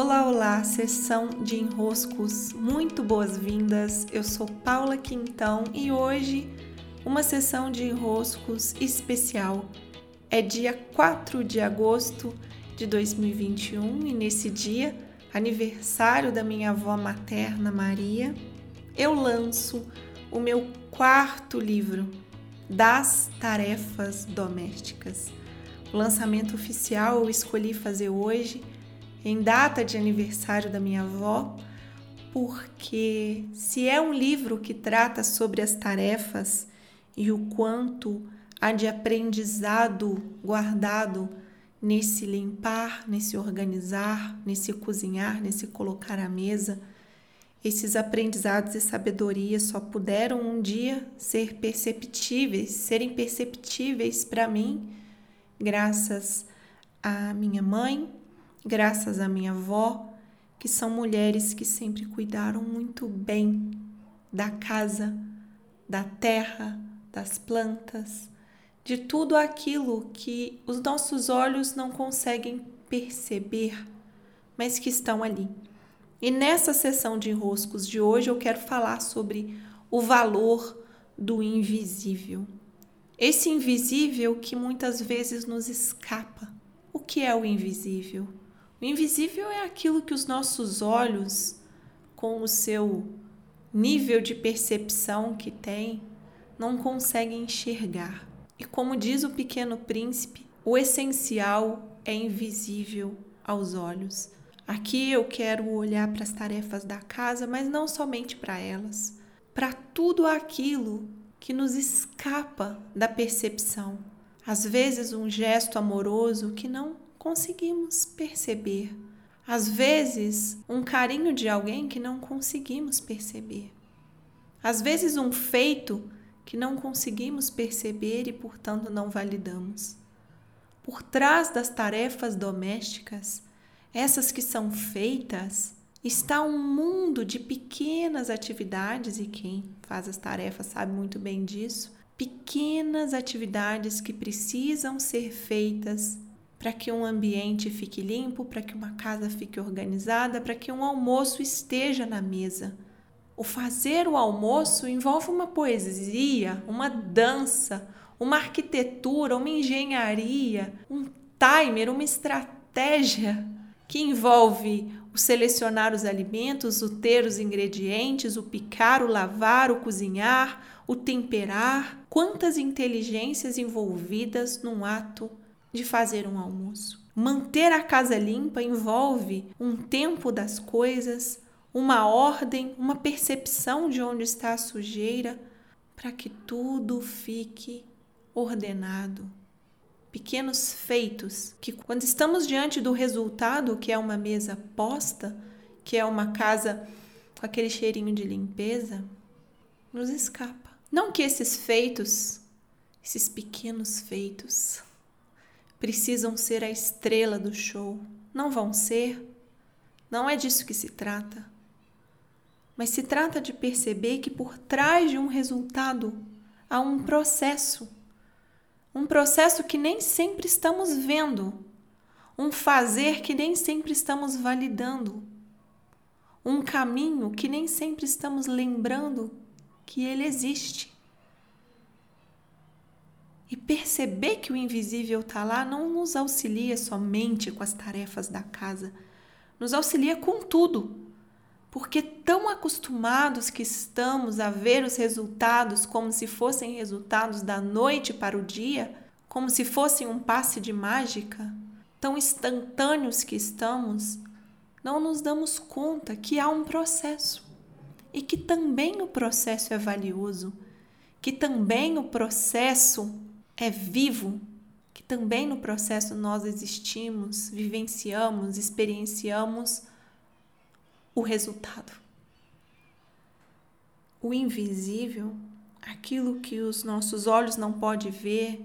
Olá, olá, sessão de enroscos, muito boas-vindas. Eu sou Paula Quintão e hoje uma sessão de enroscos especial. É dia 4 de agosto de 2021 e nesse dia, aniversário da minha avó materna Maria, eu lanço o meu quarto livro das tarefas domésticas. O lançamento oficial eu escolhi fazer hoje em data de aniversário da minha avó, porque se é um livro que trata sobre as tarefas e o quanto há de aprendizado guardado nesse limpar, nesse organizar, nesse cozinhar, nesse colocar à mesa, esses aprendizados e sabedoria só puderam um dia ser perceptíveis, serem perceptíveis para mim, graças à minha mãe, graças à minha avó, que são mulheres que sempre cuidaram muito bem da casa, da terra, das plantas, de tudo aquilo que os nossos olhos não conseguem perceber, mas que estão ali. E nessa sessão de enroscos de hoje eu quero falar sobre o valor do invisível. Esse invisível que muitas vezes nos escapa. O que é o invisível? O invisível é aquilo que os nossos olhos, com o seu nível de percepção que tem, não conseguem enxergar. E como diz o pequeno príncipe, o essencial é invisível aos olhos. Aqui eu quero olhar para as tarefas da casa, mas não somente para elas, para tudo aquilo que nos escapa da percepção. Às vezes, um gesto amoroso que não conseguimos perceber. Às vezes, um carinho de alguém que não conseguimos perceber. Às vezes, um feito que não conseguimos perceber e, portanto, não validamos. Por trás das tarefas domésticas, essas que são feitas, está um mundo de pequenas atividades, e quem faz as tarefas sabe muito bem disso. Pequenas atividades que precisam ser feitas para que um ambiente fique limpo, para que uma casa fique organizada, para que um almoço esteja na mesa. O fazer o almoço envolve uma poesia, uma dança, uma arquitetura, uma engenharia, um timer, uma estratégia que envolve o selecionar os alimentos, o ter os ingredientes, o picar, o lavar, o cozinhar, o temperar. Quantas inteligências envolvidas num ato de fazer um almoço. Manter a casa limpa envolve um tempo das coisas, uma ordem, uma percepção de onde está a sujeira, para que tudo fique ordenado. Pequenos feitos que, quando estamos diante do resultado, que é uma mesa posta, que é uma casa com aquele cheirinho de limpeza, nos escapa. Não que esses feitos, esses pequenos feitos, precisam ser a estrela do show. Não vão ser. Não é disso que se trata. Mas se trata de perceber que por trás de um resultado há um processo. Um processo que nem sempre estamos vendo. Um fazer que nem sempre estamos validando. Um caminho que nem sempre estamos lembrando que ele existe. E perceber que o invisível está lá não nos auxilia somente com as tarefas da casa, nos auxilia com tudo. Porque tão acostumados que estamos a ver os resultados como se fossem resultados da noite para o dia, como se fossem um passe de mágica, tão instantâneos que estamos, não nos damos conta que há um processo e que também o processo é valioso, que também o processo é vivo, que também no processo nós existimos, vivenciamos, experienciamos o resultado. O invisível, aquilo que os nossos olhos não podem ver,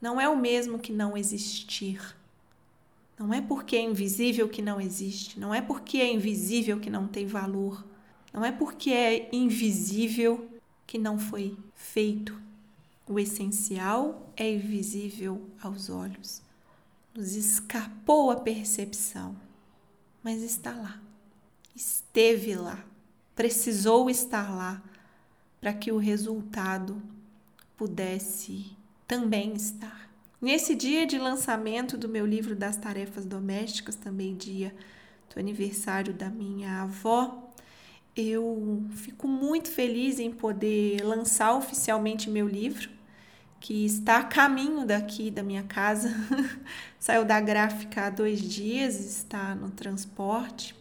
não é o mesmo que não existir. Não é porque é invisível que não existe, não é porque é invisível que não tem valor, não é porque é invisível que não foi feito o essencial é invisível aos olhos. Nos escapou a percepção. mas está lá. Esteve lá. Precisou estar lá para que o resultado pudesse também estar. Nesse dia de lançamento do meu livro das tarefas domésticas, também dia do aniversário da minha avó, eu fico muito feliz em poder lançar oficialmente meu livro, que está a caminho daqui da minha casa. Saiu da gráfica há dois dias, está no transporte.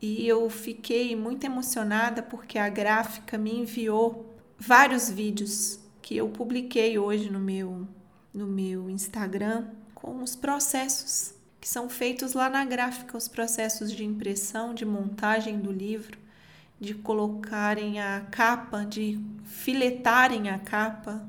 E eu fiquei muito emocionada porque a gráfica me enviou vários vídeos que eu publiquei hoje no meu, no meu Instagram com os processos que são feitos lá na gráfica, os processos de impressão, de montagem do livro, de colocarem a capa, de filetarem a capa.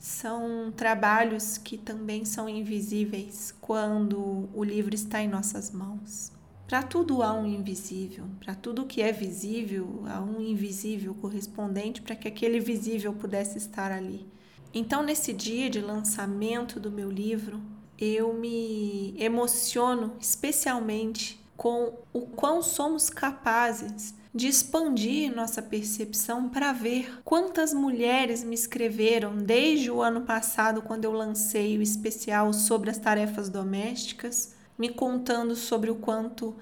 São trabalhos que também são invisíveis quando o livro está em nossas mãos. Para tudo há um invisível, para tudo que é visível, há um invisível correspondente para que aquele visível pudesse estar ali. Então, nesse dia de lançamento do meu livro, eu me emociono especialmente com o quão somos capazes de expandir nossa percepção para ver quantas mulheres me escreveram desde o ano passado, quando eu lancei o especial sobre as tarefas domésticas me contando sobre o quanto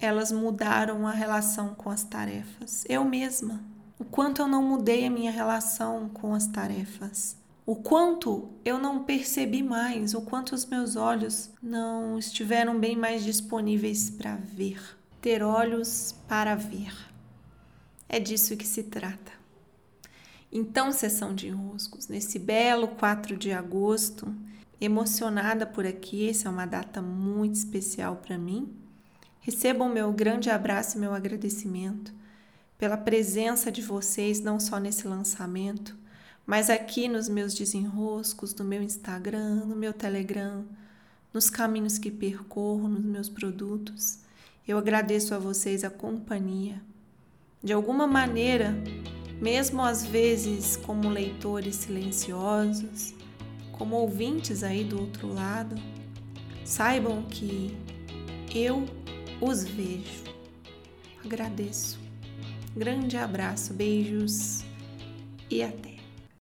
elas mudaram a relação com as tarefas. Eu mesma. O quanto eu não mudei a minha relação com as tarefas. O quanto eu não percebi mais, o quanto os meus olhos não estiveram bem mais disponíveis para ver. Ter olhos para ver. É disso que se trata. Então, sessão de enroscos, nesse belo 4 de agosto, emocionada por aqui, essa é uma data muito especial para mim. Recebam meu grande abraço e meu agradecimento pela presença de vocês, não só nesse lançamento, mas aqui nos meus desenroscos, no meu Instagram, no meu Telegram, nos caminhos que percorro, nos meus produtos. Eu agradeço a vocês a companhia. De alguma maneira, mesmo às vezes como leitores silenciosos, como ouvintes aí do outro lado, saibam que eu os vejo. Agradeço. Grande abraço, beijos e até.